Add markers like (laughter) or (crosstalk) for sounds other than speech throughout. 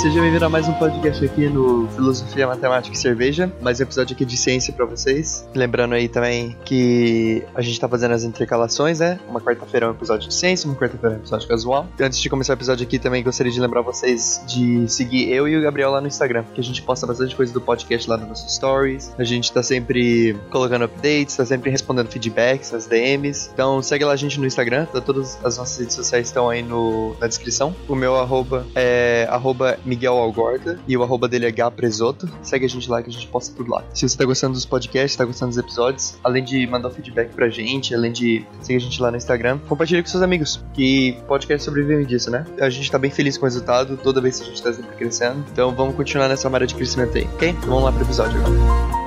seja bem-vindo a mais um podcast aqui no Filosofia, Matemática e Cerveja. Mais um episódio aqui de ciência para vocês. Lembrando aí também que a gente tá fazendo as intercalações, né? Uma quarta-feira é um episódio de ciência, uma quarta-feira é um episódio casual. E antes de começar o episódio aqui, também gostaria de lembrar vocês de seguir eu e o Gabriel lá no Instagram, que a gente posta bastante coisa do podcast lá nos nossos stories. A gente tá sempre colocando updates, tá sempre respondendo feedbacks, as DMs. Então segue lá a gente no Instagram, tá todas as nossas redes sociais estão aí no, na descrição. O meu arroba é arroba Miguel Algorta e o arroba dele é Gapresoto. Segue a gente lá que a gente posta tudo lá. Se você tá gostando dos podcasts, tá gostando dos episódios, além de mandar feedback pra gente, além de seguir a gente lá no Instagram, compartilhe com seus amigos, que podcast sobrevive disso, né? A gente tá bem feliz com o resultado, toda vez que a gente tá sempre crescendo. Então vamos continuar nessa maré de crescimento aí, ok? Vamos lá pro episódio agora.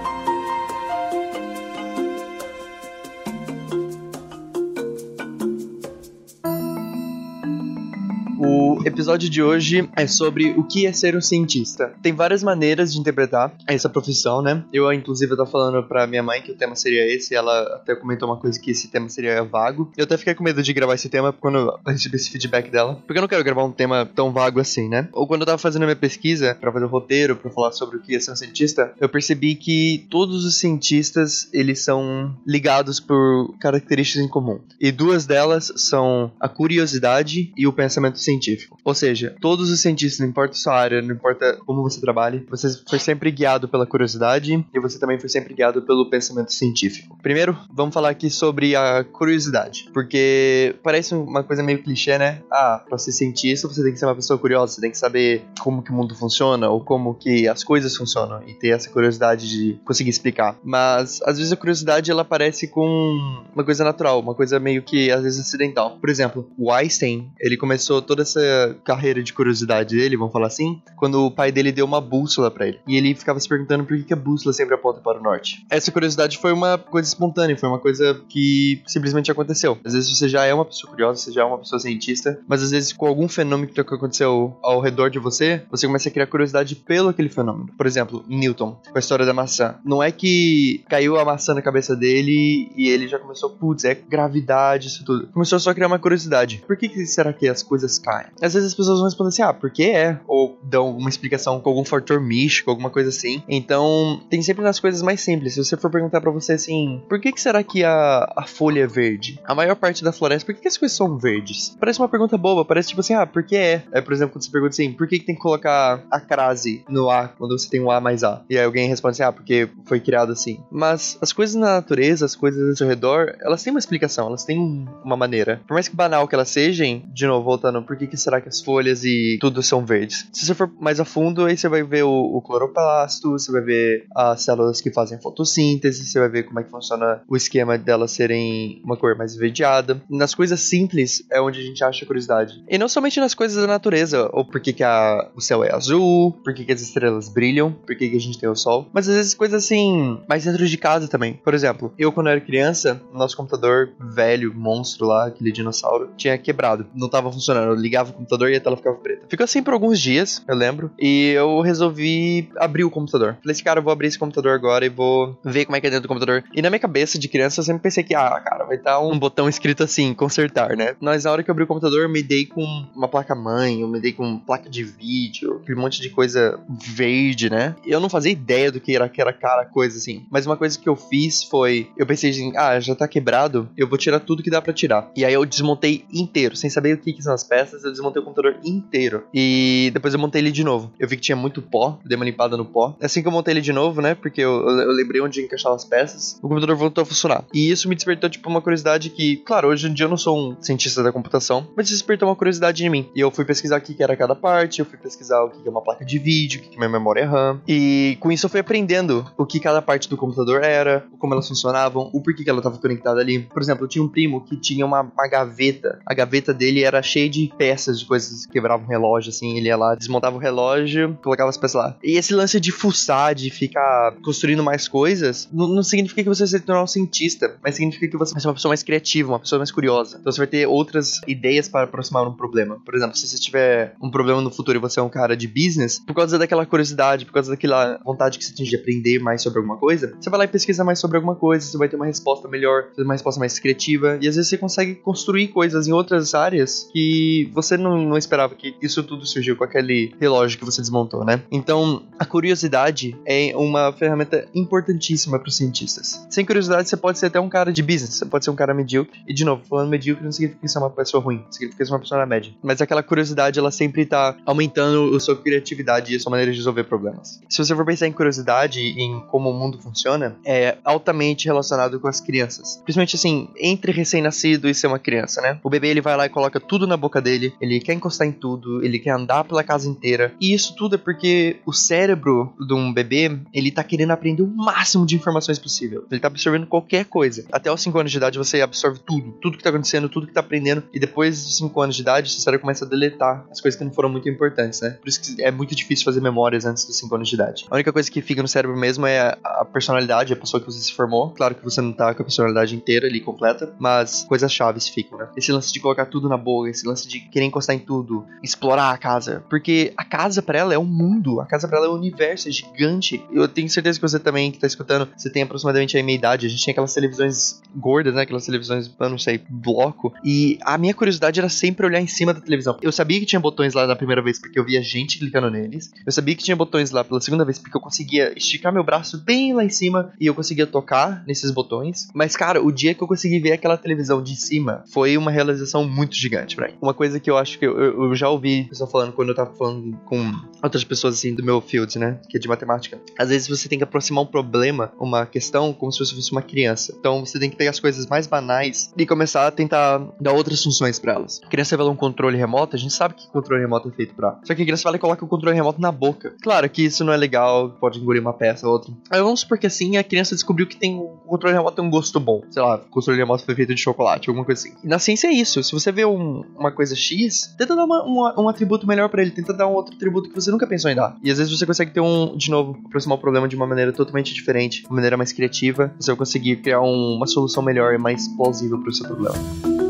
Episódio de hoje é sobre o que é ser um cientista. Tem várias maneiras de interpretar essa profissão, né? Eu, inclusive, tô falando pra minha mãe que o tema seria esse, e ela até comentou uma coisa que esse tema seria vago. Eu até fiquei com medo de gravar esse tema quando eu recebi esse feedback dela, porque eu não quero gravar um tema tão vago assim, né? Ou quando eu tava fazendo a minha pesquisa para fazer o roteiro, para falar sobre o que é ser um cientista, eu percebi que todos os cientistas, eles são ligados por características em comum. E duas delas são a curiosidade e o pensamento científico. Ou seja, todos os cientistas, não importa sua área, não importa como você trabalhe, você foi sempre guiado pela curiosidade e você também foi sempre guiado pelo pensamento científico. Primeiro, vamos falar aqui sobre a curiosidade, porque parece uma coisa meio clichê, né? Ah, para ser cientista você tem que ser uma pessoa curiosa, você tem que saber como que o mundo funciona ou como que as coisas funcionam e ter essa curiosidade de conseguir explicar. Mas às vezes a curiosidade ela aparece com uma coisa natural, uma coisa meio que às vezes acidental. Por exemplo, o Einstein, ele começou toda essa carreira de curiosidade dele, vamos falar assim, quando o pai dele deu uma bússola para ele. E ele ficava se perguntando por que, a bússola sempre aponta para o norte. Essa curiosidade foi uma coisa espontânea, foi uma coisa que simplesmente aconteceu. Às vezes você já é uma pessoa curiosa, você já é uma pessoa cientista, mas às vezes com algum fenômeno que aconteceu ao redor de você, você começa a criar curiosidade pelo aquele fenômeno. Por exemplo, Newton, com a história da maçã. Não é que caiu a maçã na cabeça dele e ele já começou, putz, é gravidade, isso tudo. Começou só a criar uma curiosidade. Por que, que será que as coisas caem? Às vezes as pessoas vão responder assim, ah, porque é? Ou dão uma explicação com algum fator místico, alguma coisa assim. Então, tem sempre nas coisas mais simples. Se você for perguntar para você assim, por que, que será que a, a folha é verde? A maior parte da floresta, por que, que as coisas são verdes? Parece uma pergunta boba, parece tipo assim, ah, por que é? Aí, por exemplo, quando você pergunta assim, por que, que tem que colocar a crase no A quando você tem um A mais A? E aí alguém responde assim, ah, porque foi criado assim. Mas as coisas na natureza, as coisas ao seu redor, elas têm uma explicação, elas têm uma maneira. Por mais que banal que elas sejam, de novo, voltando, por que, que será que as folhas e tudo são verdes. Se você for mais a fundo, aí você vai ver o, o cloroplasto, você vai ver as células que fazem fotossíntese, você vai ver como é que funciona o esquema delas serem uma cor mais esverdeada. Nas coisas simples é onde a gente acha curiosidade. E não somente nas coisas da natureza, ou por que, que a, o céu é azul, por que, que as estrelas brilham, por que, que a gente tem o sol, mas às vezes coisas assim, mais dentro de casa também. Por exemplo, eu quando era criança, nosso computador velho, monstro lá, aquele dinossauro, tinha quebrado. Não tava funcionando. Eu ligava o computador e a tela ficava preta. Ficou assim por alguns dias, eu lembro. E eu resolvi abrir o computador. Falei assim, cara, eu vou abrir esse computador agora e vou ver como é que é dentro do computador. E na minha cabeça de criança eu sempre pensei que, ah, cara, vai estar um botão escrito assim, consertar, né? Mas na hora que eu abri o computador, eu me dei com uma placa-mãe, eu me dei com placa de vídeo, aquele monte de coisa verde, né? Eu não fazia ideia do que era aquela cara coisa assim. Mas uma coisa que eu fiz foi, eu pensei assim, ah, já tá quebrado, eu vou tirar tudo que dá para tirar. E aí eu desmontei inteiro, sem saber o que, que são as peças, eu desmontei o computador inteiro. E depois eu montei ele de novo. Eu vi que tinha muito pó, dei uma limpada no pó. Assim que eu montei ele de novo, né? Porque eu, eu lembrei onde encaixar as peças, o computador voltou a funcionar. E isso me despertou, tipo, uma curiosidade que, claro, hoje em dia eu não sou um cientista da computação, mas isso despertou uma curiosidade em mim. E eu fui pesquisar o que era cada parte, eu fui pesquisar o que é uma placa de vídeo, o que é uma memória RAM. E com isso eu fui aprendendo o que cada parte do computador era, como elas funcionavam, o porquê que ela estava conectada ali. Por exemplo, eu tinha um primo que tinha uma, uma gaveta. A gaveta dele era cheia de peças de coisas que quebravam relógio, assim. Ele ia lá, desmontava o relógio, colocava as peças lá. E esse lance de fuçar, de ficar construindo mais coisas, não, não significa que você se tornar um cientista, mas significa que você vai ser uma pessoa mais criativa, uma pessoa mais curiosa. Então você vai ter outras ideias para aproximar um problema. Por exemplo, se você tiver um problema no futuro e você é um cara de business, por causa daquela curiosidade, por causa daquela vontade que você tem de aprender mais sobre alguma coisa, você vai lá e pesquisa mais sobre alguma coisa, você vai ter uma resposta melhor, uma resposta mais criativa, e às vezes você consegue construir coisas em outras áreas que você não não esperava que isso tudo surgiu com aquele relógio que você desmontou, né? Então, a curiosidade é uma ferramenta importantíssima para os cientistas. Sem curiosidade, você pode ser até um cara de business, você pode ser um cara medíocre. E de novo, falando medíocre não significa que você é uma pessoa ruim, significa que você é uma pessoa na média. Mas aquela curiosidade, ela sempre tá aumentando a sua criatividade e a sua maneira de resolver problemas. Se você for pensar em curiosidade, em como o mundo funciona, é altamente relacionado com as crianças. Principalmente assim, entre recém-nascido e ser uma criança, né? O bebê ele vai lá e coloca tudo na boca dele, ele quer encostar em tudo, ele quer andar pela casa inteira. E isso tudo é porque o cérebro de um bebê, ele tá querendo aprender o máximo de informações possível. Ele tá absorvendo qualquer coisa. Até os 5 anos de idade você absorve tudo, tudo que tá acontecendo, tudo que tá aprendendo. E depois de 5 anos de idade, seu cérebro começa a deletar as coisas que não foram muito importantes, né? Por isso que é muito difícil fazer memórias antes dos 5 anos de idade. A única coisa que fica no cérebro mesmo é a personalidade, a pessoa que você se formou. Claro que você não tá com a personalidade inteira ali completa, mas coisas chaves ficam, né? Esse lance de colocar tudo na boca, esse lance de querer encostar em tudo, explorar a casa. Porque a casa para ela é um mundo, a casa para ela é um universo, é gigante. Eu tenho certeza que você também que tá escutando, você tem aproximadamente a minha idade. A gente tinha aquelas televisões gordas, né? Aquelas televisões, eu não sei, bloco. E a minha curiosidade era sempre olhar em cima da televisão. Eu sabia que tinha botões lá da primeira vez porque eu via gente clicando neles. Eu sabia que tinha botões lá pela segunda vez porque eu conseguia esticar meu braço bem lá em cima e eu conseguia tocar nesses botões. Mas, cara, o dia que eu consegui ver aquela televisão de cima foi uma realização muito gigante pra mim. Uma coisa que eu acho que eu, eu já ouvi pessoal falando quando eu tava falando com outras pessoas assim do meu field, né? Que é de matemática. Às vezes você tem que aproximar um problema, uma questão, como se você fosse uma criança. Então você tem que pegar as coisas mais banais e começar a tentar dar outras funções para elas. A criança vai um controle remoto, a gente sabe que controle remoto é feito pra. Só que a criança vai e coloca o controle remoto na boca. Claro que isso não é legal, pode engolir uma peça ou outra. Aí vamos supor que assim a criança descobriu que tem o controle remoto tem um gosto bom. Sei lá, o controle remoto foi feito de chocolate, alguma coisa assim. E na ciência é isso. Se você vê um, uma coisa X, tenta dar uma, uma, um atributo melhor para ele, tenta dar um outro atributo que você nunca pensou em dar. E às vezes você consegue ter um, de novo, aproximar o problema de uma maneira totalmente diferente, uma maneira mais criativa. Você vai conseguir criar um, uma solução melhor e mais plausível para o seu problema.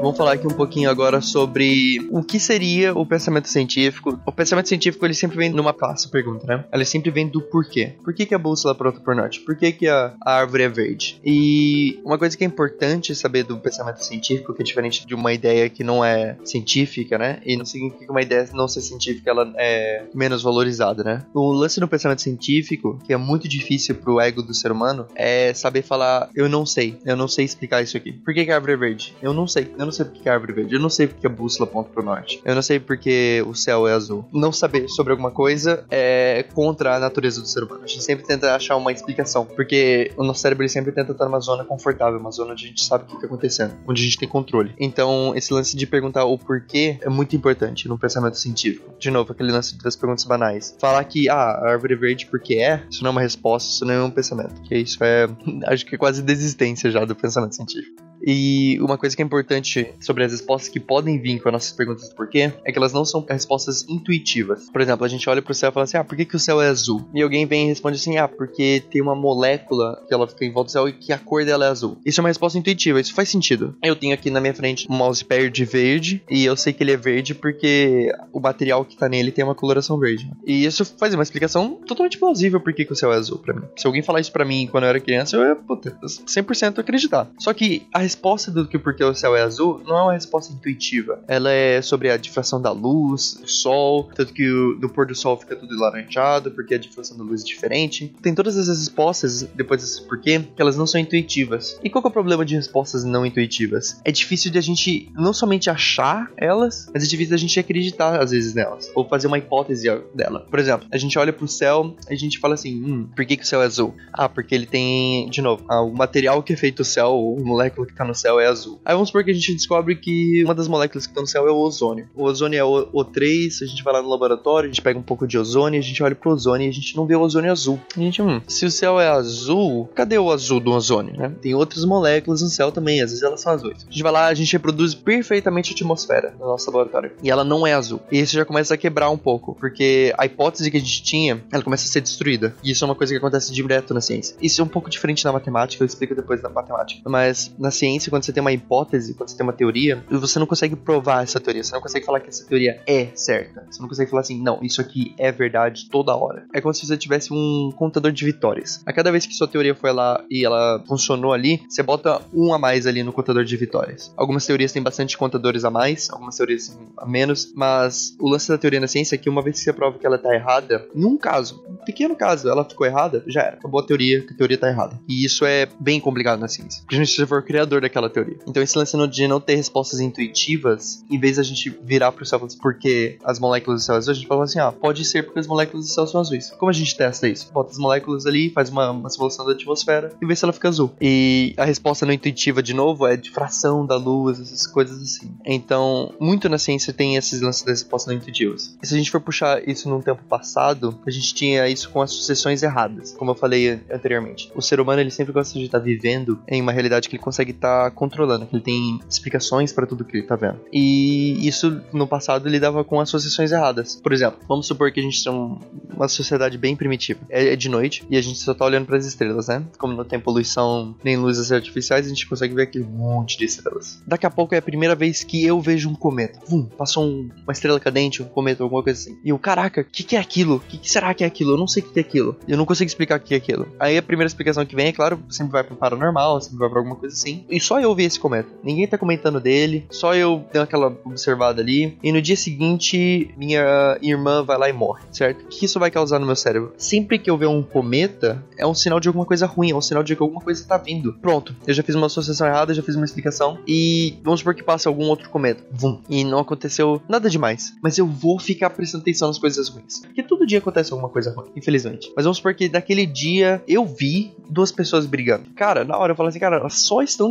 Vamos falar aqui um pouquinho agora sobre o que seria o pensamento científico. O pensamento científico ele sempre vem numa classe pergunta, né? Ele sempre vem do porquê. Por que, que a bússola pronta por norte? Por que, que a, a árvore é verde? E uma coisa que é importante saber do pensamento científico, que é diferente de uma ideia que não é científica, né? E não significa que uma ideia não ser científica ela é menos valorizada, né? O lance do pensamento científico, que é muito difícil pro ego do ser humano, é saber falar, eu não sei, eu não sei explicar isso aqui. Por que, que a árvore é verde? Eu não sei, eu não sei porque a árvore é verde. Eu não sei porque a bússola aponta pro norte. Eu não sei porque o céu é azul. Não saber sobre alguma coisa é contra a natureza do ser humano. A gente sempre tenta achar uma explicação. Porque o nosso cérebro sempre tenta estar numa zona confortável, uma zona onde a gente sabe o que está acontecendo, onde a gente tem controle. Então, esse lance de perguntar o porquê é muito importante no pensamento científico. De novo, aquele lance das perguntas banais. Falar que, ah, a árvore é verde porque é, isso não é uma resposta, isso não é um pensamento. Que isso é, (laughs) acho que é quase desistência já do pensamento científico. E uma coisa que é importante sobre as respostas que podem vir com as nossas perguntas do porquê é que elas não são respostas intuitivas. Por exemplo, a gente olha pro céu e fala assim: ah, por que, que o céu é azul? E alguém vem e responde assim: ah, porque tem uma molécula que ela fica em volta do céu e que a cor dela é azul. Isso é uma resposta intuitiva, isso faz sentido. Eu tenho aqui na minha frente um mousepad verde e eu sei que ele é verde porque o material que tá nele tem uma coloração verde. E isso faz uma explicação totalmente plausível por que, que o céu é azul para mim. Se alguém falar isso para mim quando eu era criança, eu ia, puta, 100% acreditar. Só que a resposta do que porque o céu é azul não é uma resposta intuitiva. Ela é sobre a difração da luz, do sol, tanto que o, no pôr do sol fica tudo laranjado, porque a difração da luz é diferente. Tem todas essas respostas, depois desse porquê, que elas não são intuitivas. E qual é o problema de respostas não intuitivas? É difícil de a gente não somente achar elas, mas é difícil da gente acreditar às vezes nelas, ou fazer uma hipótese dela. Por exemplo, a gente olha pro céu, a gente fala assim, hum, por que, que o céu é azul? Ah, porque ele tem, de novo, ah, o material que é feito o céu, o molécula que tá no céu é azul. Aí vamos supor que a gente descobre que uma das moléculas que estão no céu é o ozônio. O ozônio é o O3, a gente vai lá no laboratório, a gente pega um pouco de ozônio, a gente olha pro ozônio e a gente não vê o ozônio azul. A gente, hum, se o céu é azul, cadê o azul do ozônio, né? Tem outras moléculas no céu também, às vezes elas são azuis. A gente vai lá, a gente reproduz perfeitamente a atmosfera no nosso laboratório. E ela não é azul. E isso já começa a quebrar um pouco, porque a hipótese que a gente tinha, ela começa a ser destruída. E isso é uma coisa que acontece direto na ciência. Isso é um pouco diferente na matemática, eu explico depois na matemática. Mas na ciência ciência, quando você tem uma hipótese, quando você tem uma teoria, você não consegue provar essa teoria, você não consegue falar que essa teoria é certa. Você não consegue falar assim, não, isso aqui é verdade toda hora. É como se você tivesse um contador de vitórias. A cada vez que sua teoria foi lá e ela funcionou ali, você bota um a mais ali no contador de vitórias. Algumas teorias têm bastante contadores a mais, algumas teorias a menos, mas o lance da teoria na ciência é que uma vez que você prova que ela tá errada, num caso, um pequeno caso, ela ficou errada, já era. Acabou a teoria, que a teoria tá errada. E isso é bem complicado na ciência. Porque a gente for o daquela teoria. Então esse lance de não ter respostas intuitivas, em vez da gente virar pro céu porque as moléculas do céu azuis, a gente fala assim, ah, pode ser porque as moléculas do céu são azuis. Como a gente testa isso? Bota as moléculas ali, faz uma, uma simulação da atmosfera e vê se ela fica azul. E a resposta não intuitiva, de novo, é de fração da luz, essas coisas assim. Então, muito na ciência tem esses lances das respostas não intuitivas. E se a gente for puxar isso num tempo passado, a gente tinha isso com as sucessões erradas, como eu falei anteriormente. O ser humano, ele sempre gosta de estar vivendo em uma realidade que ele consegue estar controlando, que ele tem explicações para tudo que ele está vendo. E isso, no passado, lidava com associações erradas. Por exemplo, vamos supor que a gente tem uma sociedade bem primitiva. É, é de noite e a gente só está olhando para as estrelas, né? Como não tem poluição nem luzes artificiais, a gente consegue ver aquele monte de estrelas. Daqui a pouco é a primeira vez que eu vejo um cometa. Vum, passou um, uma estrela cadente, um cometa, alguma coisa assim. E eu, caraca, o que, que é aquilo? O que, que, será que é aquilo? Eu não sei o que, que é aquilo. Eu não consigo explicar o que é aquilo. Aí a primeira explicação que vem, é claro, sempre vai para paranormal, sempre vai para alguma coisa assim. E só eu vi esse cometa. Ninguém tá comentando dele, só eu dei aquela observada ali. E no dia seguinte, minha irmã vai lá e morre, certo? O que isso vai causar no meu cérebro? Sempre que eu ver um cometa, é um sinal de alguma coisa ruim, é um sinal de que alguma coisa tá vindo. Pronto, eu já fiz uma associação errada, já fiz uma explicação. E vamos supor que passa algum outro cometa. Vum. E não aconteceu nada demais. Mas eu vou ficar prestando atenção nas coisas ruins. Porque todo dia acontece alguma coisa ruim, infelizmente. Mas vamos supor que daquele dia eu vi duas pessoas brigando. Cara, na hora eu falo assim, cara, elas só estão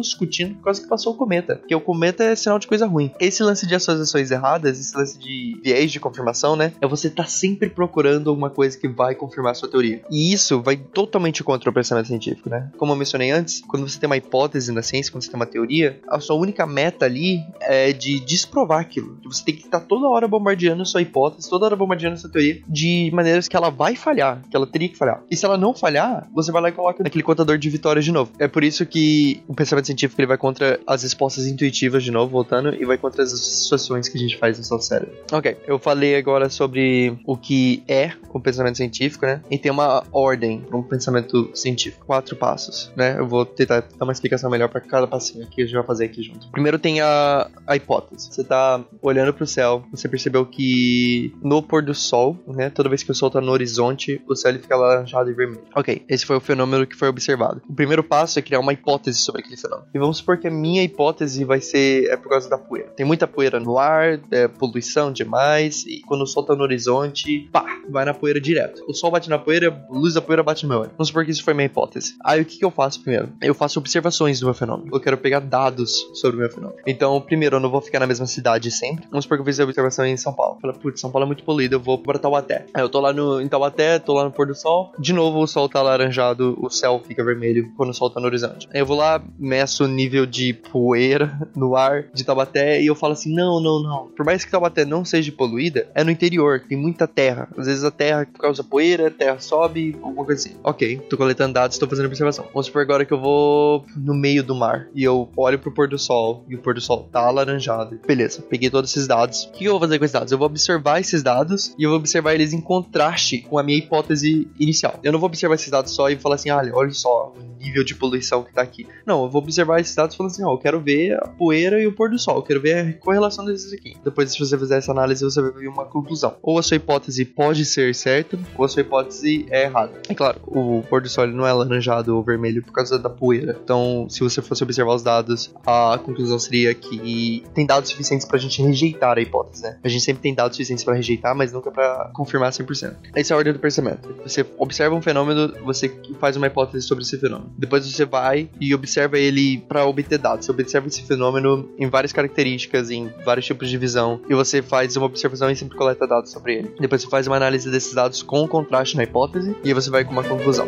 por causa que passou o cometa. Porque o cometa é sinal de coisa ruim. Esse lance de associações erradas, esse lance de viés de confirmação, né? É você tá sempre procurando alguma coisa que vai confirmar a sua teoria. E isso vai totalmente contra o pensamento científico, né? Como eu mencionei antes, quando você tem uma hipótese na ciência, quando você tem uma teoria, a sua única meta ali é de desprovar aquilo. Você tem que estar toda hora bombardeando sua hipótese, toda hora bombardeando sua teoria de maneiras que ela vai falhar, que ela teria que falhar. E se ela não falhar, você vai lá e coloca naquele contador de vitórias de novo. É por isso que o pensamento científico ele vai contra as respostas intuitivas de novo, voltando, e vai contra as associações que a gente faz no seu cérebro. Ok, eu falei agora sobre o que é o pensamento científico, né? E tem uma ordem para um pensamento científico. Quatro passos, né? Eu vou tentar dar uma explicação melhor para cada passinho aqui, a gente vai fazer aqui junto. Primeiro tem a, a hipótese. Você tá olhando para o céu, você percebeu que no pôr do sol, né? Toda vez que o sol tá no horizonte, o céu ele fica laranjado e vermelho. Ok, esse foi o fenômeno que foi observado. O primeiro passo é criar uma hipótese sobre aquele fenômeno. E vamos supor que a minha hipótese vai ser é por causa da poeira. Tem muita poeira no ar, é poluição demais, e quando o sol tá no horizonte, pá, vai na poeira direto. O sol bate na poeira, a luz da poeira bate no meu olho. Vamos supor que isso foi minha hipótese. Aí o que, que eu faço primeiro? Eu faço observações do meu fenômeno. Eu quero pegar dados sobre o meu fenômeno. Então, primeiro, eu não vou ficar na mesma cidade sempre. Vamos supor que eu fiz a observação em São Paulo. Fala, putz, São Paulo é muito poluído, eu vou para Taubaté. Aí eu tô lá no, em Taubaté, tô lá no pôr do sol. De novo, o sol tá laranjado, o céu fica vermelho quando o sol tá no horizonte. Aí eu vou lá, meço o nível de poeira no ar de Taubaté e eu falo assim: não, não, não. Por mais que Taubaté não seja poluída, é no interior, tem muita terra. Às vezes a terra causa poeira, a terra sobe, alguma coisa assim. Ok, tô coletando dados, tô fazendo observação. Vamos supor agora que eu vou no meio do mar e eu olho pro pôr do sol e o pôr do sol tá alaranjado. Beleza, peguei todos esses dados. O que eu vou fazer com esses dados? Eu vou observar esses dados e eu vou observar eles em contraste com a minha hipótese inicial. Eu não vou observar esses dados só e falar assim, ah, olha só o nível de poluição que tá aqui. Não, eu vou observar esses dados falar assim, ó, oh, eu quero ver a poeira e o pôr do sol, eu quero ver a correlação desses aqui. Depois, se você fizer essa análise, você vai ver uma conclusão. Ou a sua hipótese pode ser certa, ou a sua hipótese é errada. É claro, o pôr do sol não é laranjado ou vermelho por causa da poeira. Então, se você fosse observar os dados, a conclusão seria que tem dados suficientes pra gente rejeitar a hipótese, né? A gente sempre tem dados suficientes para rejeitar, mas nunca para confirmar 100%. Essa é a ordem do pensamento. Você observa um fenômeno, você faz uma hipótese sobre esse fenômeno. Depois você vai e observa ele para obter dados. Você observa esse fenômeno em várias características, em vários tipos de visão, e você faz uma observação e sempre coleta dados sobre ele. Depois você faz uma análise desses dados com contraste na hipótese e você vai com uma conclusão.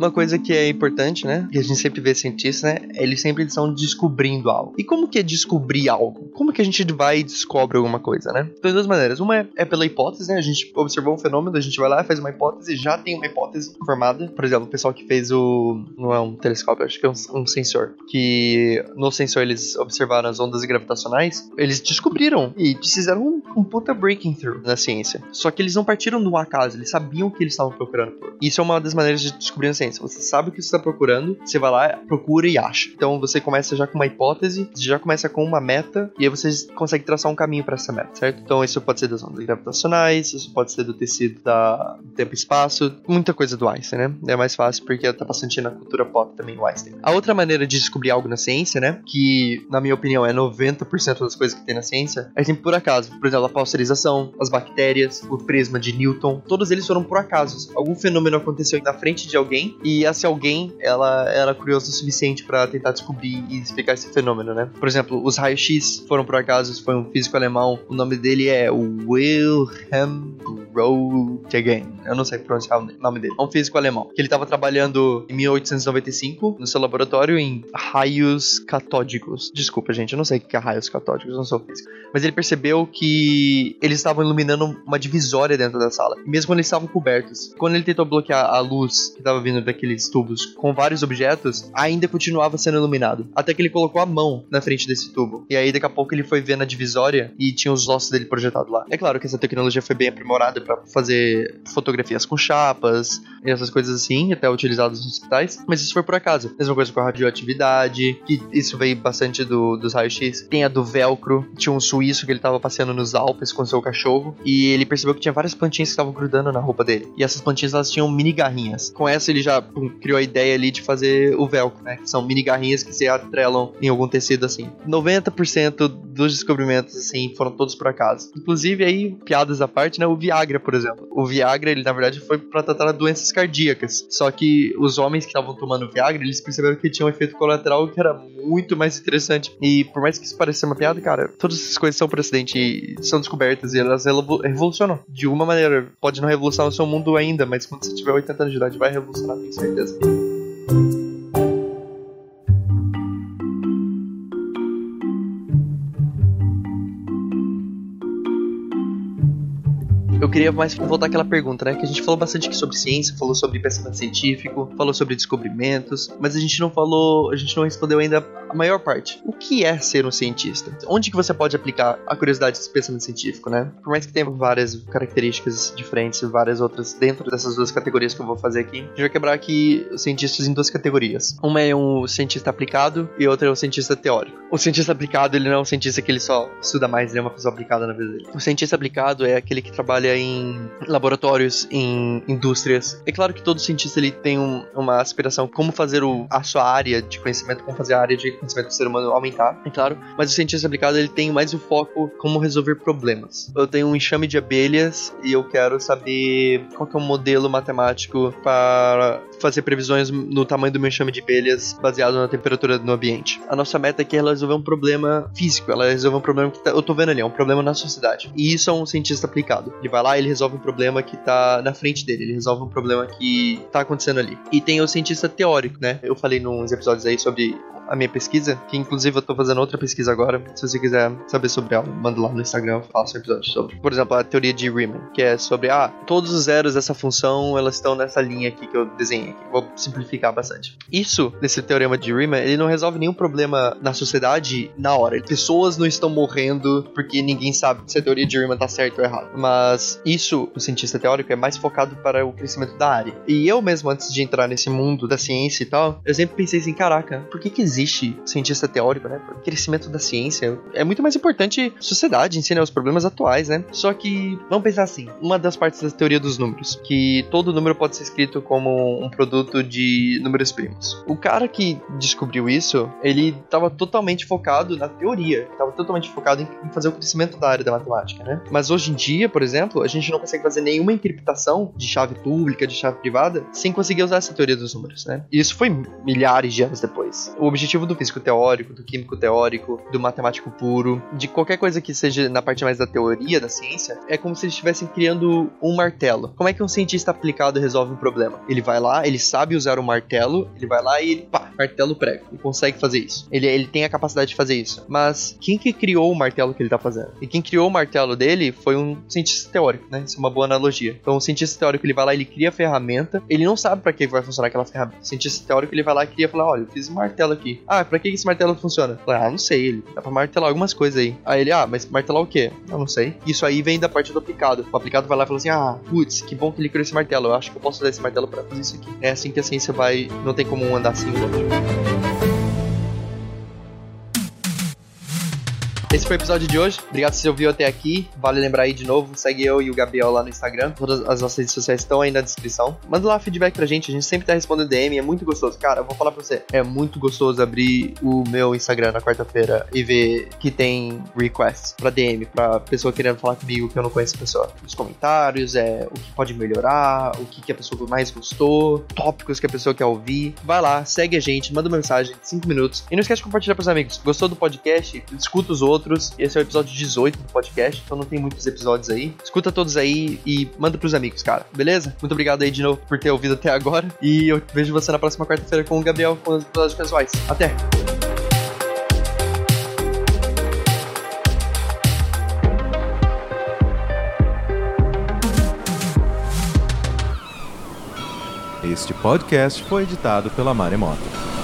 uma uma coisa que é importante, né? Que a gente sempre vê cientistas, né? Eles sempre estão descobrindo algo. E como que é descobrir algo? Como que a gente vai e descobre alguma coisa, né? Então, de duas maneiras. Uma é, é pela hipótese, né? A gente observou um fenômeno, a gente vai lá, faz uma hipótese, já tem uma hipótese formada. Por exemplo, o pessoal que fez o. Não é um telescópio, acho que é um, um sensor. Que no sensor eles observaram as ondas gravitacionais, eles descobriram e fizeram um, um puta breaking through na ciência. Só que eles não partiram do acaso, eles sabiam o que eles estavam procurando por. Isso é uma das maneiras de descobrir a ciência. Você sabe o que você está procurando, você vai lá, procura e acha. Então você começa já com uma hipótese, já começa com uma meta, e aí você consegue traçar um caminho para essa meta, certo? Então isso pode ser das ondas gravitacionais, isso pode ser do tecido da tempo e espaço, muita coisa do Einstein, né? É mais fácil porque tá bastante na cultura pop também o Einstein. A outra maneira de descobrir algo na ciência, né? Que, na minha opinião, é 90% das coisas que tem na ciência, é sempre por acaso. Por exemplo, a pasteurização, as bactérias, o prisma de Newton, todos eles foram por acaso. Algum fenômeno aconteceu na frente de alguém e esse alguém, ela era curiosa o suficiente para tentar descobrir e explicar esse fenômeno, né? Por exemplo, os raios-x foram por acaso, foi um físico alemão, o nome dele é Wilhelm Röntgen. Eu não sei pronunciar o nome dele. É um físico alemão. Que ele estava trabalhando em 1895 no seu laboratório em raios catódicos. Desculpa, gente, eu não sei o que é raios catódicos, não sou físico. Mas ele percebeu que eles estavam iluminando uma divisória dentro da sala, mesmo quando eles estavam cobertos. Quando ele tentou bloquear a luz que estava vindo daqueles tubos com vários objetos, ainda continuava sendo iluminado. Até que ele colocou a mão na frente desse tubo. E aí, daqui a pouco, ele foi ver na divisória e tinha os ossos dele projetados lá. É claro que essa tecnologia foi bem aprimorada para fazer fotografias com chapas e essas coisas assim, até utilizadas nos hospitais, mas isso foi por acaso. Mesma coisa com a radioatividade, que isso veio bastante do, dos raios-x. Tem a do velcro, tinha um suíço que ele tava passeando nos Alpes com seu cachorro e ele percebeu que tinha várias plantinhas que estavam grudando na roupa dele. E essas plantinhas elas tinham mini garrinhas. Com essa ele já pum, criou a ideia ali de fazer o velcro, né? Que são mini garrinhas que se atrelam em algum tecido assim. 90% dos descobrimentos assim foram todos por acaso. Inclusive aí piadas à parte, né? O Viagra, por exemplo. O Viagra, ele na verdade foi para tratar doenças cardíacas. Só que os homens que estavam tomando Viagra, eles perceberam que tinha um efeito colateral que era muito mais interessante. E por mais que isso pareça uma piada, cara, todas essas coisas são por e são descobertas e elas revolucionam. De uma maneira, pode não revolucionar o seu mundo ainda, mas quando você tiver 80 anos de idade, vai revolucionar, tenho certeza. Eu queria mais voltar àquela pergunta, né? Que a gente falou bastante aqui sobre ciência, falou sobre pensamento científico, falou sobre descobrimentos, mas a gente não falou, a gente não respondeu ainda a maior parte. O que é ser um cientista? Onde que você pode aplicar a curiosidade desse pensamento científico, né? Por mais que tenha várias características diferentes, várias outras dentro dessas duas categorias que eu vou fazer aqui, a gente vai quebrar aqui os cientistas em duas categorias. Uma é um cientista aplicado e outra é um cientista teórico. O cientista aplicado, ele não é um cientista que ele só estuda mais, ele é uma pessoa aplicada na vida dele. O cientista aplicado é aquele que trabalha em laboratórios, em indústrias. É claro que todo cientista ele tem um, uma aspiração como fazer o, a sua área de conhecimento, como fazer a área de conhecimento do ser humano aumentar, é claro. Mas o cientista aplicado ele tem mais o foco como resolver problemas. Eu tenho um enxame de abelhas e eu quero saber qual é o modelo matemático para fazer previsões no tamanho do meu enxame de abelhas baseado na temperatura do ambiente. A nossa meta aqui é resolver um problema físico, ela resolver um problema que tá, eu tô vendo ali, é um problema na sociedade. E isso é um cientista aplicado. Ele vai lá, ele resolve um problema que tá na frente dele, ele resolve um problema que tá acontecendo ali. E tem o cientista teórico, né? Eu falei nos episódios aí sobre a minha pesquisa, que inclusive eu tô fazendo outra pesquisa agora. Se você quiser saber sobre ela, manda lá no Instagram, eu faço um episódio sobre. Por exemplo, a teoria de Riemann, que é sobre, ah, todos os zeros dessa função, elas estão nessa linha aqui que eu desenhei aqui. Vou simplificar bastante. Isso, nesse teorema de Riemann, ele não resolve nenhum problema na sociedade na hora. Pessoas não estão morrendo porque ninguém sabe se a teoria de Riemann tá certa ou errada. Mas isso, o cientista teórico, é mais focado para o crescimento da área. E eu mesmo, antes de entrar nesse mundo da ciência e tal, eu sempre pensei assim, caraca, por que que existe existe cientista teórico, né? O crescimento da ciência é muito mais importante sociedade em si, né? Os problemas atuais, né? Só que, vamos pensar assim, uma das partes da teoria dos números, que todo número pode ser escrito como um produto de números primos. O cara que descobriu isso, ele estava totalmente focado na teoria, estava totalmente focado em fazer o crescimento da área da matemática, né? Mas hoje em dia, por exemplo, a gente não consegue fazer nenhuma encriptação de chave pública, de chave privada, sem conseguir usar essa teoria dos números, né? E isso foi milhares de anos depois. O objetivo objetivo do físico teórico, do químico teórico, do matemático puro, de qualquer coisa que seja na parte mais da teoria da ciência, é como se eles estivessem criando um martelo. Como é que um cientista aplicado resolve um problema? Ele vai lá, ele sabe usar o um martelo, ele vai lá e ele, pá, martelo prego. Ele consegue fazer isso. Ele, ele tem a capacidade de fazer isso. Mas quem que criou o martelo que ele tá fazendo? E quem criou o martelo dele foi um cientista teórico, né? Isso é uma boa analogia. Então, o cientista teórico ele vai lá, ele cria a ferramenta, ele não sabe para que vai funcionar aquela ferramenta. O cientista teórico ele vai lá e cria falar: olha, eu fiz um martelo aqui. Ah, pra que esse martelo funciona? Fala, ah, não sei, ele dá pra martelar algumas coisas aí. Aí ele, ah, mas martelar o quê? Eu não sei. Isso aí vem da parte do aplicado. O aplicado vai lá e fala assim: ah, putz, que bom que ele criou esse martelo. Eu acho que eu posso usar esse martelo para fazer isso aqui. É assim que a ciência vai. Não tem como andar sem o Esse foi o episódio de hoje. Obrigado se você ouviu até aqui. Vale lembrar aí de novo, segue eu e o Gabriel lá no Instagram. Todas as nossas redes sociais estão aí na descrição. Manda lá feedback pra gente, a gente sempre tá respondendo DM, é muito gostoso. Cara, eu vou falar pra você, é muito gostoso abrir o meu Instagram na quarta-feira e ver que tem requests pra DM, pra pessoa querendo falar comigo que eu não conheço a pessoa. Os comentários, é o que pode melhorar, o que, que a pessoa mais gostou, tópicos que a pessoa quer ouvir. Vai lá, segue a gente, manda uma mensagem, 5 minutos. E não esquece de compartilhar pros amigos. Gostou do podcast? Escuta os outros outros. Esse é o episódio 18 do podcast, então não tem muitos episódios aí. Escuta todos aí e manda pros amigos, cara. Beleza? Muito obrigado aí de novo por ter ouvido até agora. E eu vejo você na próxima quarta-feira com o Gabriel com os episódios casuais. Até! Este podcast foi editado pela Maremoto.